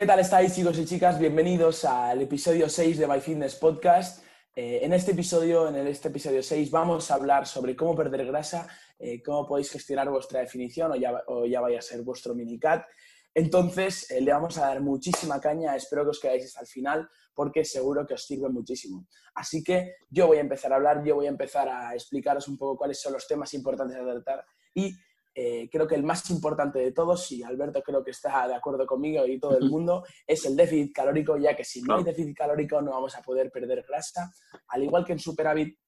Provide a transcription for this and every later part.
¿Qué tal estáis chicos y chicas? Bienvenidos al episodio 6 de My Fitness Podcast. Eh, en este episodio, en este episodio 6, vamos a hablar sobre cómo perder grasa, eh, cómo podéis gestionar vuestra definición o ya, o ya vaya a ser vuestro minicat. Entonces, eh, le vamos a dar muchísima caña, espero que os quedáis hasta el final porque seguro que os sirve muchísimo. Así que yo voy a empezar a hablar, yo voy a empezar a explicaros un poco cuáles son los temas importantes a tratar y eh, creo que el más importante de todos, y Alberto creo que está de acuerdo conmigo y todo el mundo, es el déficit calórico, ya que si no hay déficit calórico no vamos a poder perder grasa. Al igual que en Superávit,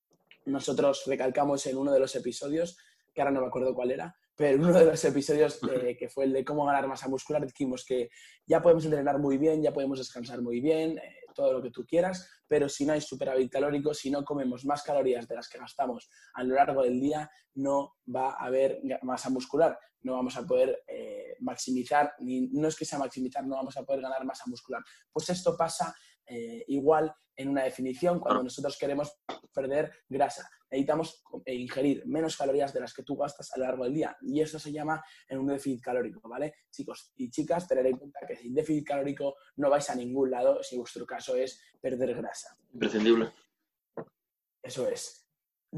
nosotros recalcamos en uno de los episodios, que ahora no me acuerdo cuál era, pero en uno de los episodios que fue el de cómo ganar masa muscular, dijimos que ya podemos entrenar muy bien, ya podemos descansar muy bien, eh, todo lo que tú quieras, pero si no hay superávit calórico, si no comemos más calorías de las que gastamos a lo largo del día, no va a haber masa muscular, no vamos a poder eh, maximizar, ni, no es que sea maximizar, no vamos a poder ganar masa muscular. Pues esto pasa eh, igual en una definición cuando nosotros queremos perder grasa. Necesitamos eh, ingerir menos calorías de las que tú gastas a lo largo del día y esto se llama en un déficit calórico, ¿vale? Chicos y chicas, tener en cuenta que sin déficit calórico no vais a ningún lado si vuestro caso es perder grasa. Imprescindible. Eso es.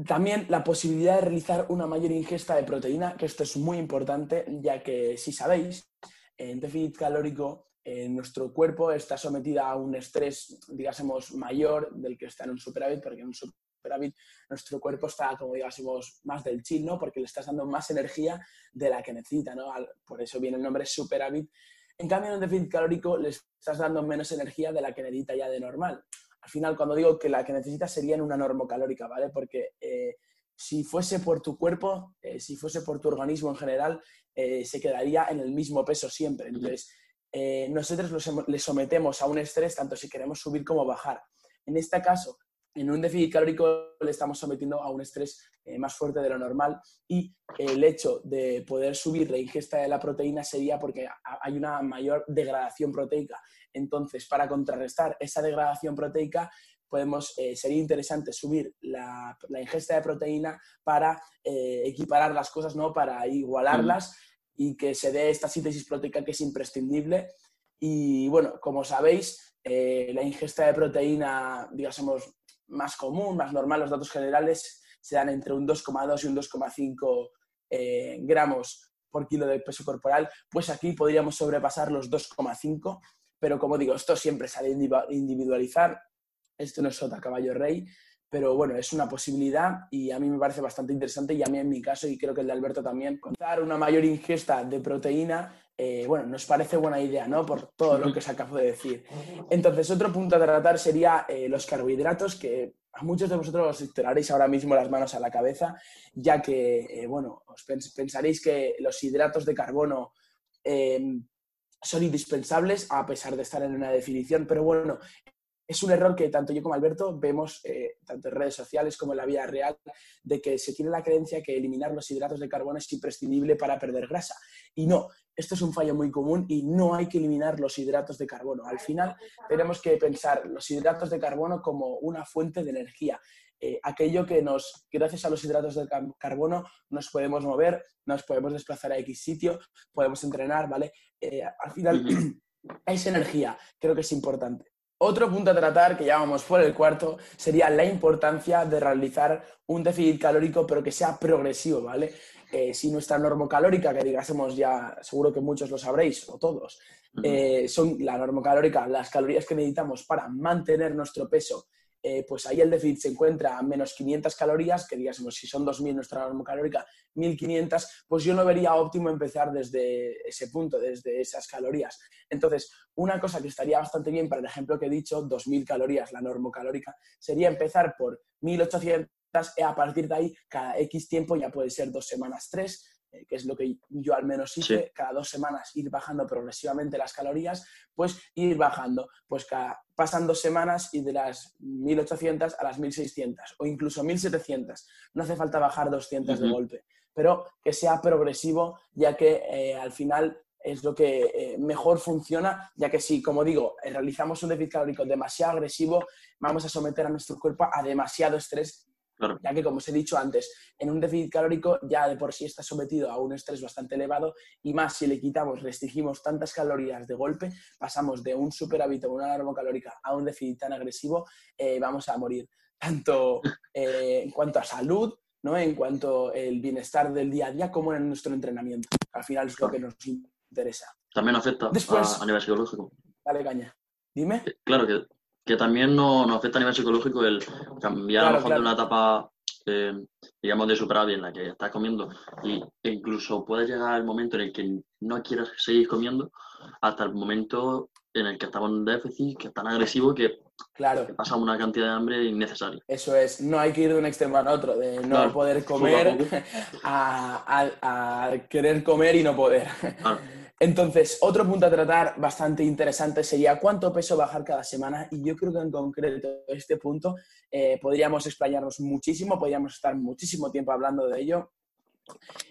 También la posibilidad de realizar una mayor ingesta de proteína, que esto es muy importante, ya que si sabéis, en déficit calórico nuestro cuerpo está sometido a un estrés, digásemos, mayor del que está en un superávit, porque en un superávit nuestro cuerpo está, como digásemos, más del chill, ¿no? Porque le estás dando más energía de la que necesita, ¿no? Por eso viene el nombre superávit. En cambio, en un déficit calórico le estás dando menos energía de la que necesita ya de normal. Al final, cuando digo que la que necesita sería en una normocalórica, ¿vale? Porque eh, si fuese por tu cuerpo, eh, si fuese por tu organismo en general, eh, se quedaría en el mismo peso siempre. Entonces, eh, nosotros le sometemos a un estrés tanto si queremos subir como bajar. En este caso, en un déficit calórico le estamos sometiendo a un estrés eh, más fuerte de lo normal y el hecho de poder subir la ingesta de la proteína sería porque hay una mayor degradación proteica. Entonces, para contrarrestar esa degradación proteica, podemos, eh, sería interesante subir la, ingesta de proteína para equiparar las cosas, ¿no? para igualarlas y que se dé esta síntesis proteica que es imprescindible. Y bueno, como sabéis, eh, la ingesta de proteína, digamos, más común, más normal, los datos generales se dan entre un 2,2 y un 2,5 eh, gramos por kilo de peso corporal, pues aquí podríamos sobrepasar los 2,5, pero como digo, esto siempre de individualizar, esto no es sota caballo rey, pero bueno, es una posibilidad y a mí me parece bastante interesante y a mí en mi caso, y creo que el de Alberto también, contar una mayor ingesta de proteína, eh, bueno, nos parece buena idea, ¿no? Por todo lo que os acabo de decir. Entonces, otro punto a tratar sería eh, los carbohidratos, que a muchos de vosotros os tiraréis ahora mismo las manos a la cabeza, ya que, eh, bueno, os pensaréis que los hidratos de carbono son indispensables a pesar de estar en una definición, pero bueno, es un error que tanto yo como Alberto vemos, eh, tanto en redes sociales como en la vida real, de que se tiene la creencia que eliminar los hidratos de carbono es imprescindible para perder grasa. Y no, esto es un fallo muy común y no hay que eliminar los hidratos de carbono. Al final tenemos que pensar los hidratos de carbono como una fuente de energía. Eh, aquello que nos, gracias a los hidratos de carbono, nos podemos mover, nos podemos desplazar a X sitio, podemos entrenar, ¿vale? Eh, al final, esa energía creo que es importante. Otro punto a tratar, que ya vamos por el cuarto, sería la importancia de realizar un déficit calórico, pero que sea progresivo, ¿vale? Eh, si nuestra normocalórica, que digásemos ya, seguro que muchos lo sabréis, o todos, eh, son la normocalórica, las calorías que necesitamos para mantener nuestro peso eh, pues ahí el déficit se encuentra a menos 500 calorías, que digamos, si son 2.000 nuestra norma calórica, 1.500, pues yo no vería óptimo empezar desde ese punto, desde esas calorías. Entonces, una cosa que estaría bastante bien para el ejemplo que he dicho, 2.000 calorías, la norma calórica, sería empezar por 1.800 y a partir de ahí, cada X tiempo, ya puede ser dos semanas, tres, eh, que es lo que yo al menos hice, cada dos semanas ir bajando progresivamente las calorías, pues ir bajando, pues cada, pasan dos semanas y de las 1800 a las 1600 o incluso 1700. No hace falta bajar 200 de golpe, pero que sea progresivo, ya que eh, al final es lo que eh, mejor funciona, ya que si, como digo, realizamos un déficit calórico demasiado agresivo, vamos a someter a nuestro cuerpo a demasiado estrés Ya que, como os he dicho antes, en un déficit calórico ya de por sí está sometido a un estrés bastante elevado y más si le quitamos, restringimos tantas calorías de golpe, pasamos de un superávit o una alarma calórica a un déficit tan agresivo, eh, vamos a morir. Tanto eh, en cuanto a salud, ¿no? en cuanto al bienestar del día a día, como en nuestro entrenamiento. Al final es lo que nos interesa. También afecta a, nivel psicológico. Dale caña. Dime. Eh, claro que, que también nos no afecta a nivel psicológico el cambiar a lo mejor de una etapa, eh, digamos, de superávit en la que estás comiendo y, e incluso puede llegar el momento en el que no quieras seguir comiendo hasta el momento en el que estamos en déficit, que es tan agresivo que, claro. pasamos una cantidad de hambre innecesaria. Eso es, no hay que ir de un extremo al otro, de no poder comer a, a, querer comer y no poder. Entonces, otro punto a tratar bastante interesante sería cuánto peso bajar cada semana y yo creo que en concreto este punto eh, podríamos explayarnos muchísimo, podríamos estar muchísimo tiempo hablando de ello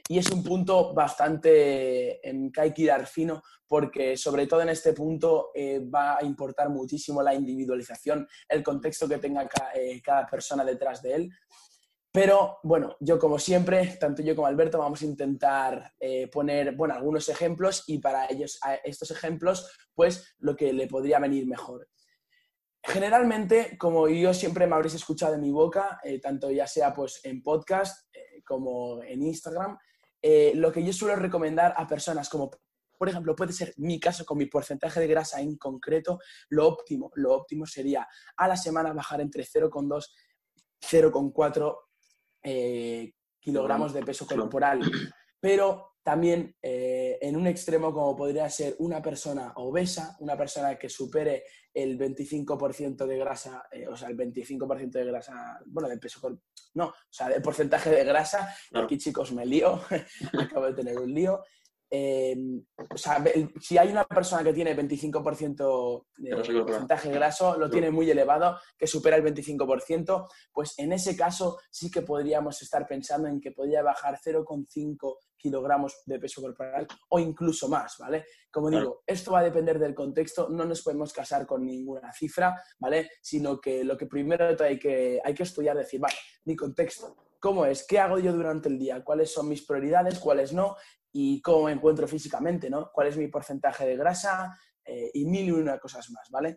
y es un punto bastante en hay que ir fino porque sobre todo en este punto eh, va a importar muchísimo la individualización, el contexto que tenga eh, cada persona detrás de él. Pero bueno, yo como siempre, tanto yo como Alberto vamos a intentar eh, poner bueno, algunos ejemplos y para ellos, a estos ejemplos, pues lo que le podría venir mejor. Generalmente, como yo siempre me habréis escuchado en mi boca, tanto ya sea pues en podcast, como en Instagram, eh, lo que yo suelo recomendar a personas como, por ejemplo, puede ser mi caso con mi porcentaje de grasa en concreto, lo óptimo, lo óptimo sería a la semana bajar entre 0,2 0,4 eh, kilogramos de peso corporal. Pero también eh, en un extremo como podría ser una persona obesa, una persona que supere el 25% de grasa, eh, o sea, el 25% de grasa, bueno, de peso, no, o sea, de porcentaje de grasa, aquí chicos me lío, acabo de tener un lío, Em, o sea, si hay una persona que tiene 25% de porcentaje graso, lo tiene muy elevado, que supera el 25%, pues en ese caso sí que podríamos estar pensando en que podría bajar 0,5 kilogramos de peso corporal o incluso más, ¿vale? Como digo, esto va a depender del contexto, no nos podemos casar con ninguna cifra, ¿vale? Sino que lo que primero hay que, hay que estudiar, decir, vale, mi contexto, ¿Cómo es? ¿Qué hago yo durante el día? ¿Cuáles son mis prioridades? ¿Cuáles no? Y cómo me encuentro físicamente, ¿no? ¿Cuál es mi porcentaje de grasa? Eh, y mil y una cosas más, ¿vale?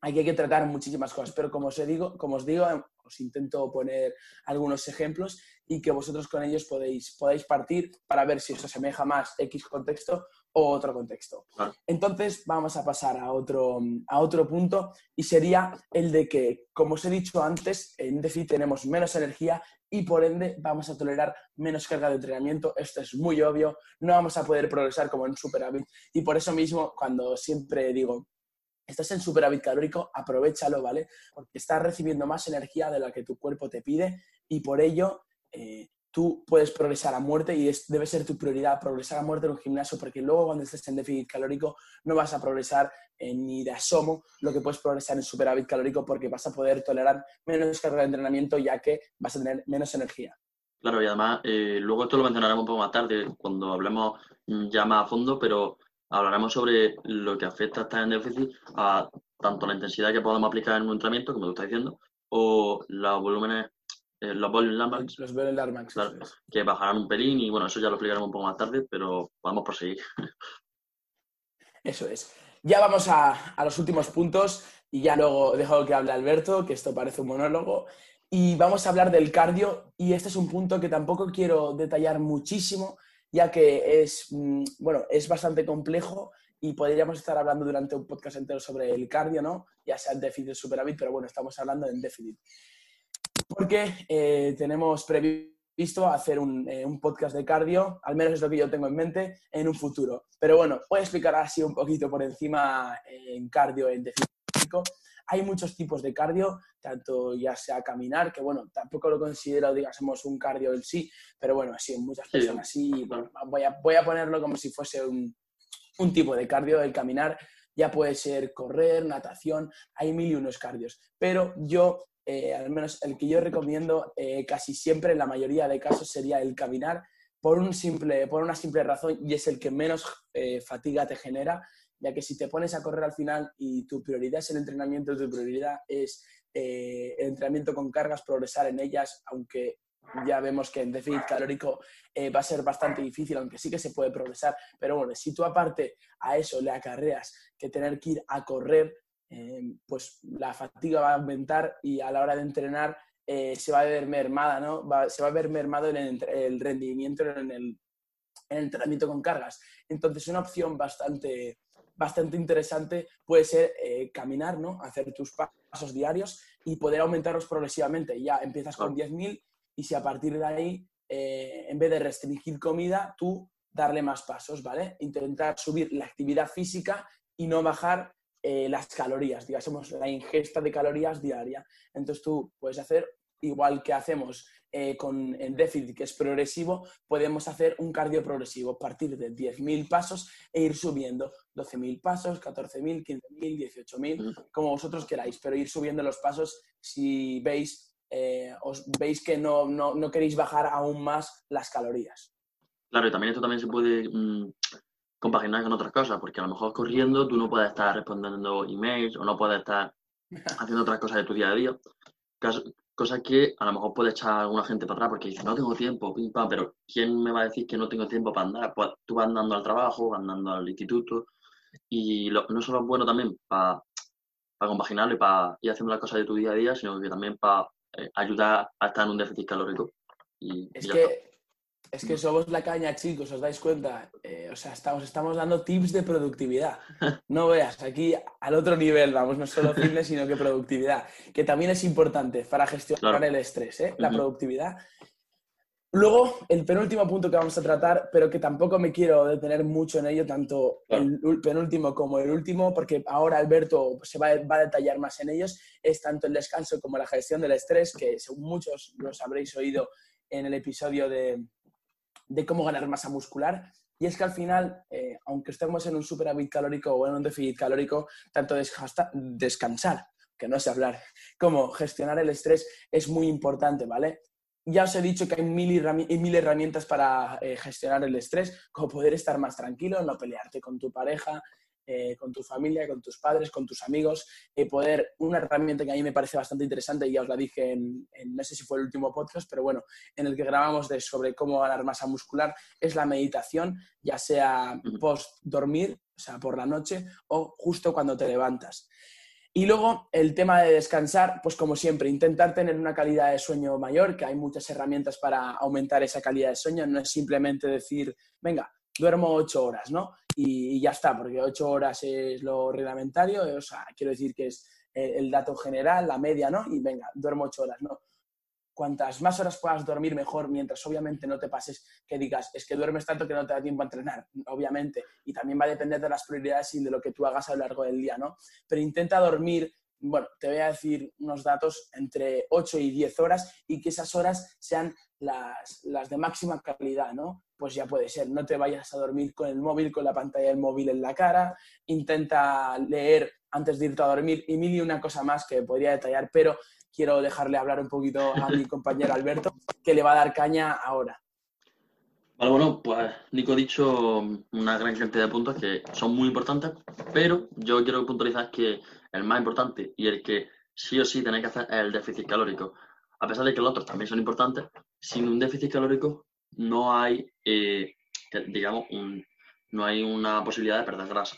hay, que, tratar muchísimas cosas, pero como os, digo, como os digo, os intento poner algunos ejemplos y que vosotros con ellos podéis, podáis partir para ver si os asemeja más X contexto o otro contexto. Entonces vamos a pasar a otro, a otro punto y sería el de que, como os he dicho antes, en déficit tenemos menos energía y por ende vamos a tolerar menos carga de entrenamiento. Esto es muy obvio, no vamos a poder progresar como en superávit y por eso mismo cuando siempre digo, estás en superávit calórico, aprovechalo, ¿vale? Porque estás recibiendo más energía de la que tu cuerpo te pide y por ello eh, tú puedes progresar a muerte y debe ser tu prioridad progresar a muerte en un gimnasio porque luego cuando estés en déficit calórico no vas a progresar ni de asomo lo que puedes progresar en superávit calórico porque vas a poder tolerar menos carga de entrenamiento ya que vas a tener menos energía. Claro, y además, eh, luego esto lo mencionaremos un poco más tarde cuando hablemos ya más a fondo, pero hablaremos sobre lo que afecta a estar en déficit a tanto la intensidad que podemos aplicar en un entrenamiento, como tú estás diciendo, o los volúmenes eh, los volume Landmarks. Los volume Landmarks. Claro, que bajarán un pelín y bueno, eso ya lo explicaremos un poco más tarde, pero vamos por seguir. Eso es. Ya vamos a, a, los últimos puntos y ya luego dejo que hable Alberto, que esto parece un monólogo. Y vamos a hablar del cardio y este es un punto que tampoco quiero detallar muchísimo, ya que es, mm, bueno, es bastante complejo y podríamos estar hablando durante un podcast entero sobre el cardio, ¿no? Ya sea el déficit o superávit, pero bueno, estamos hablando del déficit porque eh, tenemos previsto hacer eh, un, podcast de cardio, al menos es lo que yo tengo en mente, en un futuro. Pero bueno, voy a explicar así un poquito por encima eh, en cardio en déficit Hay muchos tipos de cardio, tanto ya sea caminar, que bueno, tampoco lo considero, digamos, un cardio en sí, pero bueno, sí, en muchas personas sí. voy, a, voy a ponerlo como si fuese un, un tipo de cardio, el caminar. Ya puede ser correr, natación, hay mil y unos cardios. Pero yo eh, al menos el que yo recomiendo eh, casi siempre, en la mayoría de casos, sería el caminar por, un simple, por una simple razón y es el que menos eh, fatiga te genera ya que si te pones a correr al final y tu prioridad es el entrenamiento, tu prioridad es el entrenamiento con cargas, progresar en ellas, aunque ya vemos que en déficit calórico va a ser bastante difícil, aunque sí que se puede progresar. Pero bueno, si tú aparte a eso le acarreas que tener que ir a correr, eh, pues la fatiga va a aumentar y a la hora de entrenar eh, se va a ver mermada, ¿no? se va a ver mermado en el, rendimiento en el, entrenamiento con cargas. Entonces, una opción bastante, bastante interesante puede ser caminar, ¿no? Hacer tus pasos diarios y poder aumentarlos progresivamente. Ya empiezas con 10.000 y si a partir de ahí, eh, en vez de restringir comida, tú darle más pasos, ¿vale? Intentar subir la actividad física y no bajar eh, las calorías, digamos, la ingesta de calorías diaria. Entonces tú puedes hacer, igual que hacemos eh, con el déficit, que es progresivo, podemos hacer un cardio progresivo, partir de 10.000 pasos e ir subiendo 12.000 pasos, 14.000, 15.000, 18.000, como vosotros queráis, pero ir subiendo los pasos si veis eh, os veis que no, no, queréis bajar aún más las calorías. Claro, y también esto también se puede mm, compaginar con otras cosas, porque a lo mejor corriendo tú no puedes estar respondiendo emails o no puedes estar haciendo otras cosas de tu día a día. Cosas que a lo mejor puede echar alguna gente para atrás porque dice, no tengo tiempo, pim, pero ¿quién me va a decir que no tengo tiempo para andar? Pues tú vas andando al trabajo, andando al instituto, y no solo es bueno también para, para compaginarlo y para ir haciendo las cosas de tu día a día, sino que también para eh, ayuda a estar en un déficit calórico. Y, es, que, es que somos la caña, chicos, ¿os dais cuenta? Eh, o sea, estamos, estamos dando tips de productividad. No veas, aquí al otro nivel vamos, no solo fitness, sino que productividad, que también es importante para gestionar el estrés, ¿eh? la productividad Luego, el penúltimo punto que vamos a tratar, pero que tampoco me quiero detener mucho en ello, tanto el penúltimo como el último, porque ahora Alberto se va, a detallar más en ellos, es tanto el descanso como la gestión del estrés, que según muchos los habréis oído en el episodio de, cómo ganar masa muscular. Y es que al final, eh, aunque estemos en un superávit calórico o en un déficit calórico, tanto descansar, que no sé hablar, como gestionar el estrés es muy importante, ¿vale? ya os he dicho que hay mil, mil herramientas para eh, gestionar el estrés, como poder estar más tranquilo, no pelearte con tu pareja, eh, con tu familia, con tus padres, con tus amigos, eh, poder, una herramienta que a mí me parece bastante interesante, y ya os la dije en, no sé si fue el último podcast, pero bueno, en el que grabamos de, sobre cómo ganar masa muscular, es la meditación, ya sea post dormir, o sea, por la noche, o justo cuando te levantas. Y luego el tema de descansar, pues como siempre, intentar tener una calidad de sueño mayor, que hay muchas herramientas para aumentar esa calidad de sueño, no es simplemente decir, venga, duermo ocho horas, ¿no? Y, ya está, porque ocho horas es lo reglamentario, o sea, quiero decir que es el dato general, la media, ¿no? Y venga, duermo ocho horas, ¿no? cuantas más horas puedas dormir, mejor, mientras obviamente no te pases que digas, es que duermes tanto que no te da tiempo a entrenar, obviamente. Y también va a depender de las prioridades y de lo que tú hagas a lo largo del día, ¿no? Pero intenta dormir, bueno, te voy a decir unos datos entre 8 y 10 horas y que esas horas sean las, las de máxima calidad, ¿no? Pues ya puede ser, no te vayas a dormir con el móvil, con la pantalla del móvil en la cara, intenta leer antes de irte a dormir y mil y una cosa más que podría detallar, pero quiero dejarle hablar un poquito a mi compañero Alberto, que le va a dar caña ahora. Vale, bueno, pues Nico ha dicho una gran cantidad de puntos que son muy importantes, pero yo quiero puntualizar que el más importante y el que sí o sí tenéis que hacer es el déficit calórico. A pesar de que los otros también son importantes, sin un déficit calórico no hay, eh, digamos, no hay una posibilidad de perder grasa.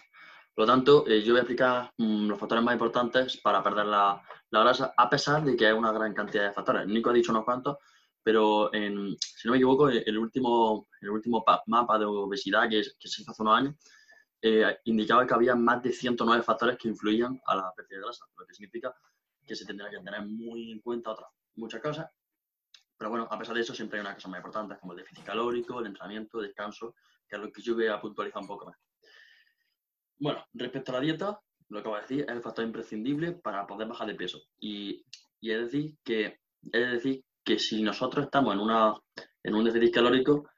Por lo tanto, eh, yo voy a explicar mm, los factores más importantes para perder la, grasa, a pesar de que hay una gran cantidad de factores. Nico ha dicho unos cuantos, pero si no me equivoco, el último, el último mapa de obesidad que, se hizo hace unos años eh, indicaba que había más de 109 factores que influían a la pérdida de grasa, lo que significa que se tendrá que tener muy en cuenta otras muchas cosas. Pero bueno, a pesar de eso, siempre hay unas cosas más importantes como el déficit calórico, el entrenamiento, el descanso, que es lo que yo voy a puntualizar un poco más. Bueno, respecto a la dieta, lo que voy a decir es el factor imprescindible para poder bajar de peso. Y, es decir que es decir que si nosotros estamos en una en un déficit calórico,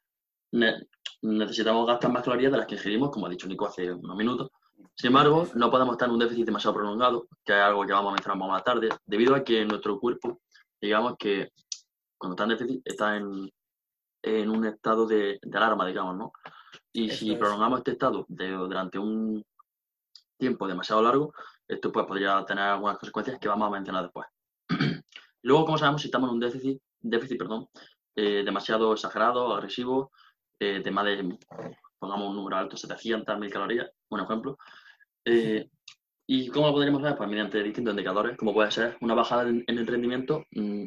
necesitamos gastar más calorías de las que ingerimos, como ha dicho Nico hace unos minutos. Sin embargo, no podemos estar en un déficit demasiado prolongado, que es algo que vamos a mencionar más tarde, debido a que nuestro cuerpo, digamos que cuando está en déficit, está en, en un estado de, alarma, digamos, ¿no? Y si prolongamos este estado durante un, tiempo demasiado largo, esto pues podría tener algunas consecuencias que vamos a mencionar después. Luego, como sabemos, si estamos en un déficit, déficit perdón, eh, demasiado exagerado, agresivo, eh, tema de, pongamos un número alto, 700, 1000 calorías, un ejemplo. Eh, ¿Y cómo lo podríamos ver? Pues mediante distintos indicadores, como puede ser una bajada en, el rendimiento, mm,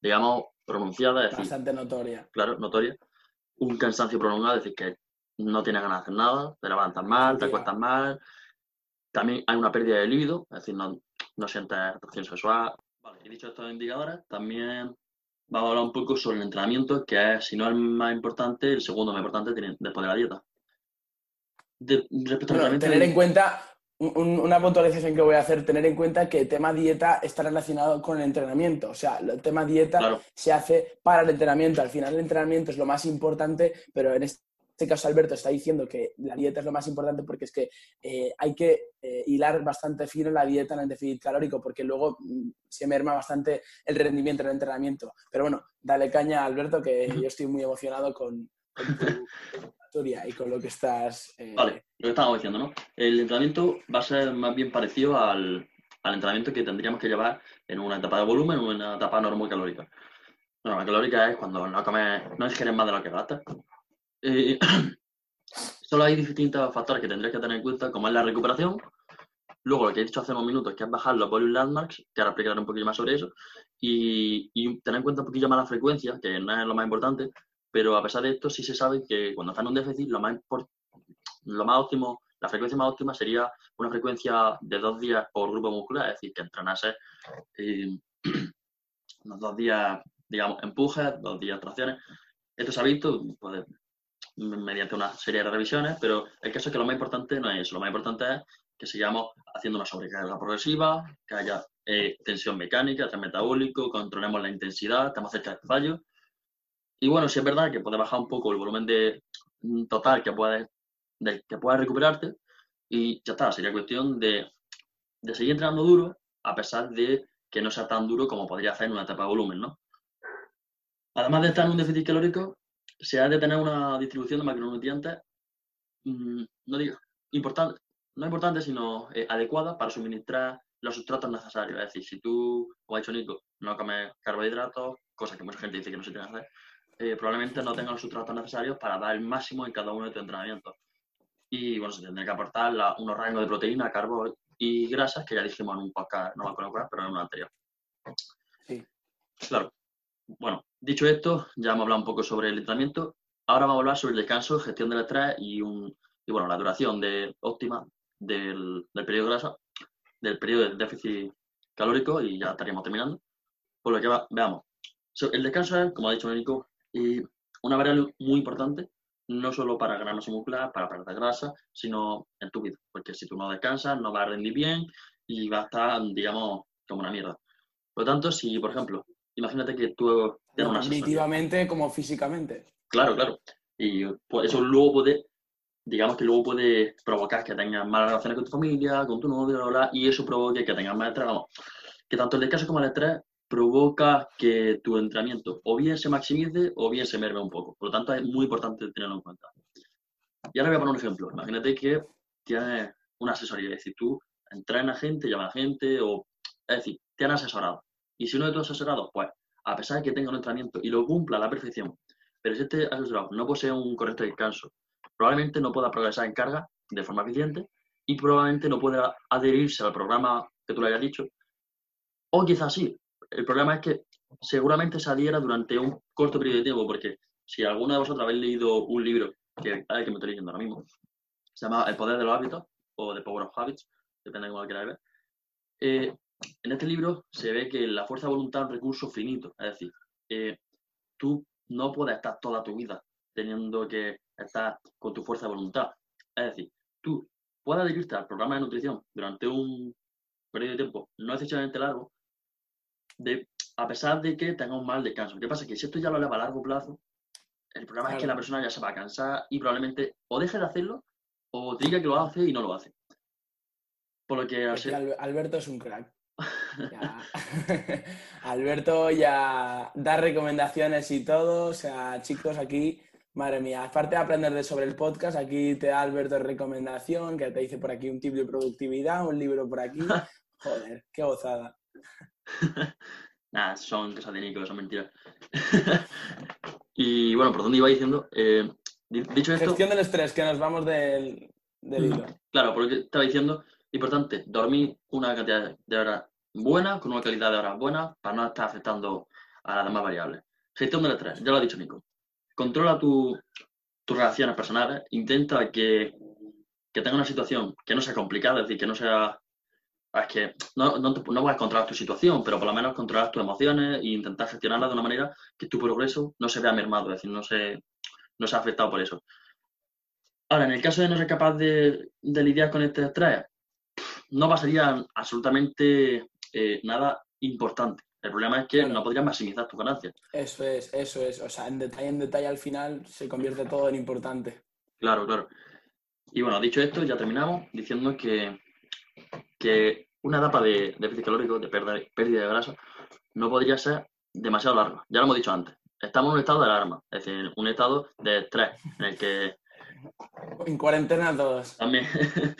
digamos, pronunciada. Es Bastante notoria. Claro, notoria. Un cansancio prolongado, es decir, que no tienes ganas de hacer nada, te levantas mal, te acuestas mal. También hay una pérdida de libido, es decir, no, no sientes atracción sexual. Vale, y dicho estos indicadores, también vamos a hablar un poco sobre el entrenamiento, que es, si no el más importante, el segundo más importante después de la dieta. respecto al tener en cuenta una puntualización que voy a hacer, tener en cuenta que el tema dieta está relacionado con el entrenamiento. O sea, el tema dieta se hace para el entrenamiento. Al final el entrenamiento es lo más importante, pero en este caso Alberto está diciendo que la dieta es lo más importante porque es que eh, hay que eh, hilar bastante fino la dieta en el déficit calórico porque luego mm, se merma bastante el rendimiento en el entrenamiento. Pero bueno, dale caña Alberto que yo estoy muy emocionado con, con tu y con lo que estás... Eh, vale, lo que estábamos diciendo, ¿no? El entrenamiento va a ser más bien parecido al, entrenamiento que tendríamos que llevar en una etapa de volumen o en una etapa normocalórica. calórica es cuando no comes, no ingieres más de lo que gastas. solo hay distintos factores que tendrías que tener en cuenta, como es la recuperación, luego lo que he dicho hace unos minutos, que es bajar los volume landmarks, que ahora explicaré un poquito más sobre eso, y, y, tener en cuenta un poquillo más la frecuencia, que no es lo más importante, pero a pesar de esto sí se sabe que cuando están en un déficit lo más, lo más óptimo, la frecuencia más óptima sería una frecuencia de dos días por grupo muscular, es decir, que entrenase eh, unos dos días, digamos, empujes, dos días tracciones. Esto se ha visto pues, mediante una serie de revisiones, pero el caso es que lo más importante no es eso, lo más importante es que sigamos haciendo una sobrecarga progresiva, que haya eh, tensión mecánica, tren metabólico, controlemos la intensidad, estamos cerca del fallo y bueno, si es verdad que puede bajar un poco el volumen mm, total que puedes, que puedes recuperarte y ya está, sería cuestión de, seguir entrenando duro a pesar de que no sea tan duro como podría hacer en una etapa de volumen, ¿no? Además de estar en un déficit calórico, se ha de tener una distribución de macronutrientes, mm, no digo importante, no importante, sino eh, adecuada para suministrar los sustratos necesarios. Es decir, si tú, como ha dicho Nico, no comes carbohidratos, cosa que mucha gente dice que no se tiene que hacer, eh, probablemente no tengan los sustratos necesarios para dar el máximo en cada uno de tus entrenamientos. Y bueno, se tendría que aportar unos rangos de proteína, carbo y grasas que ya dijimos en un podcast, no me acuerdo cuál, pero en uno anterior. Sí. Claro. Bueno, dicho esto, ya hemos hablado un poco sobre el entrenamiento. Ahora vamos a hablar sobre el descanso, gestión del estrés y, un, y bueno, la duración de, óptima del, del periodo de grasa, del periodo de déficit calórico y ya estaríamos terminando. Por lo que veamos. El descanso es, como ha dicho Nico, y una variable muy importante, no solo para ganar masa muscular, para perder grasa, sino en tu vida. Porque si tú no descansas, no vas a rendir bien y va a estar, digamos, como una mierda. Por lo tanto, si, por ejemplo, imagínate que tú tienes una Definitivamente como físicamente. Claro, claro. Y pues, eso luego puede, digamos que luego puede provocar que tengas malas relaciones con tu familia, con tu novio, y eso provoque que tengas más estrés. Vamos, que tanto el descanso como el estrés provoca que tu entrenamiento o bien se maximice o bien se merme un poco. Por lo tanto, es muy importante tenerlo en cuenta. Y ahora voy a poner un ejemplo. Imagínate que tienes una asesoría, es decir, tú entrenas gente, llamas gente, o es decir, te han asesorado. Y si uno de tus asesorados, pues, a pesar de que tenga un entrenamiento y lo cumpla a la perfección, pero si este asesorado no posee un correcto descanso, probablemente no pueda progresar en carga de forma eficiente y probablemente no pueda adherirse al programa que tú le hayas dicho, o quizás sí, el problema es que seguramente se adhiera durante un corto periodo de tiempo, porque si alguno de vosotros habéis leído un libro, que, que me estoy leyendo ahora mismo, se llama El poder de los hábitos, o The Power of Habits, depende de cómo lo queráis ver. Eh, en este libro se ve que la fuerza de voluntad es un recurso finito, es decir, eh, tú no puedes estar toda tu vida teniendo que estar con tu fuerza de voluntad. Es decir, tú puedes adherirte al programa de nutrición durante un periodo de tiempo no excesivamente largo, de, a pesar de que tenga un mal descanso. ¿Qué pasa? Que si esto ya lo eleva a largo plazo, el problema es que la persona ya se va a cansar y probablemente o deje de hacerlo o diga que lo hace y no lo hace. Por lo que, Alberto es un crack. Alberto ya da recomendaciones y todo. O sea, chicos, aquí Madre mía, aparte de aprender de sobre el podcast, aquí te da Alberto recomendación, que te dice por aquí un tip de productividad, un libro por aquí. Joder, qué gozada. Nada, son cosas de Nico, son mentiras. y bueno, por dónde iba diciendo, eh, dicho esto... Gestión del estrés, que nos vamos del, del hilo. Claro, porque estaba diciendo, importante, dormir una cantidad de horas buena, con una calidad de horas buena, para no estar afectando a las demás variables. Gestión del estrés, ya lo ha dicho Nico. Controla tus relaciones personales, intenta que, que tenga una situación que no sea complicada, es decir, que no sea es que no, no, no, vas a controlar tu situación, pero por lo menos controlar tus emociones e intentar gestionarlas de una manera que tu progreso no se vea mermado, es decir, no se, no se ha afectado por eso. Ahora, en el caso de no ser capaz de, lidiar con este estrés, no pasaría absolutamente eh, nada importante. El problema es que no podrías maximizar tus ganancias. Eso es, eso es. O sea, en detalle, en detalle al final se convierte todo en importante. Claro, claro. Y bueno, dicho esto, ya terminamos diciendo que que una etapa de déficit calórico, de pérdida, de grasa, no podría ser demasiado larga. Ya lo hemos dicho antes. Estamos en un estado de alarma, es decir, un estado de estrés, en el que... En cuarentena todos. También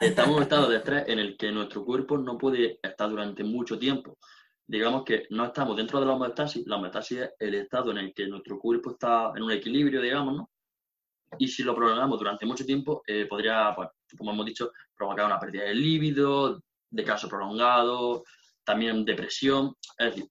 estamos en un estado de estrés en el que nuestro cuerpo no puede estar durante mucho tiempo. Digamos que no estamos dentro de la homeostasis. La homeostasis es el estado en el que nuestro cuerpo está en un equilibrio, digamos, ¿no? Y si lo prolongamos durante mucho tiempo, eh, podría, pues, como hemos dicho, provocar una pérdida de líbido, de caso prolongado, también depresión. Es decir,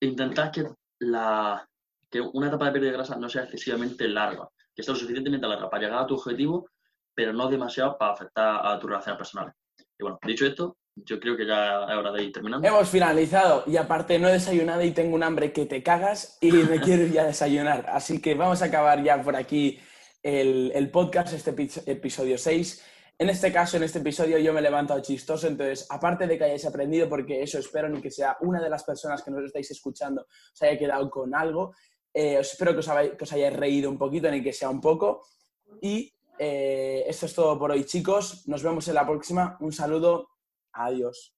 intentar que, la, que una etapa de pérdida de grasa no sea excesivamente larga, que sea lo suficientemente larga para llegar a tu objetivo, pero no demasiado para afectar a tu relación personal. Y bueno, dicho esto, yo creo que ya es hora de ir terminando. Hemos finalizado y aparte no he desayunado y tengo un hambre que te cagas y me quiero ir a desayunar. Así que vamos a acabar ya por aquí el, podcast, este episodio 6. En este caso, en este episodio, yo me he levantado chistoso, entonces, aparte de que hayáis aprendido, porque eso espero, ni que sea una de las personas que nos estáis escuchando se haya quedado con algo, eh, os espero que os, que os, hayáis reído un poquito, ni que sea un poco. Y eh, esto es todo por hoy, chicos. Nos vemos en la próxima. Un saludo. Adiós.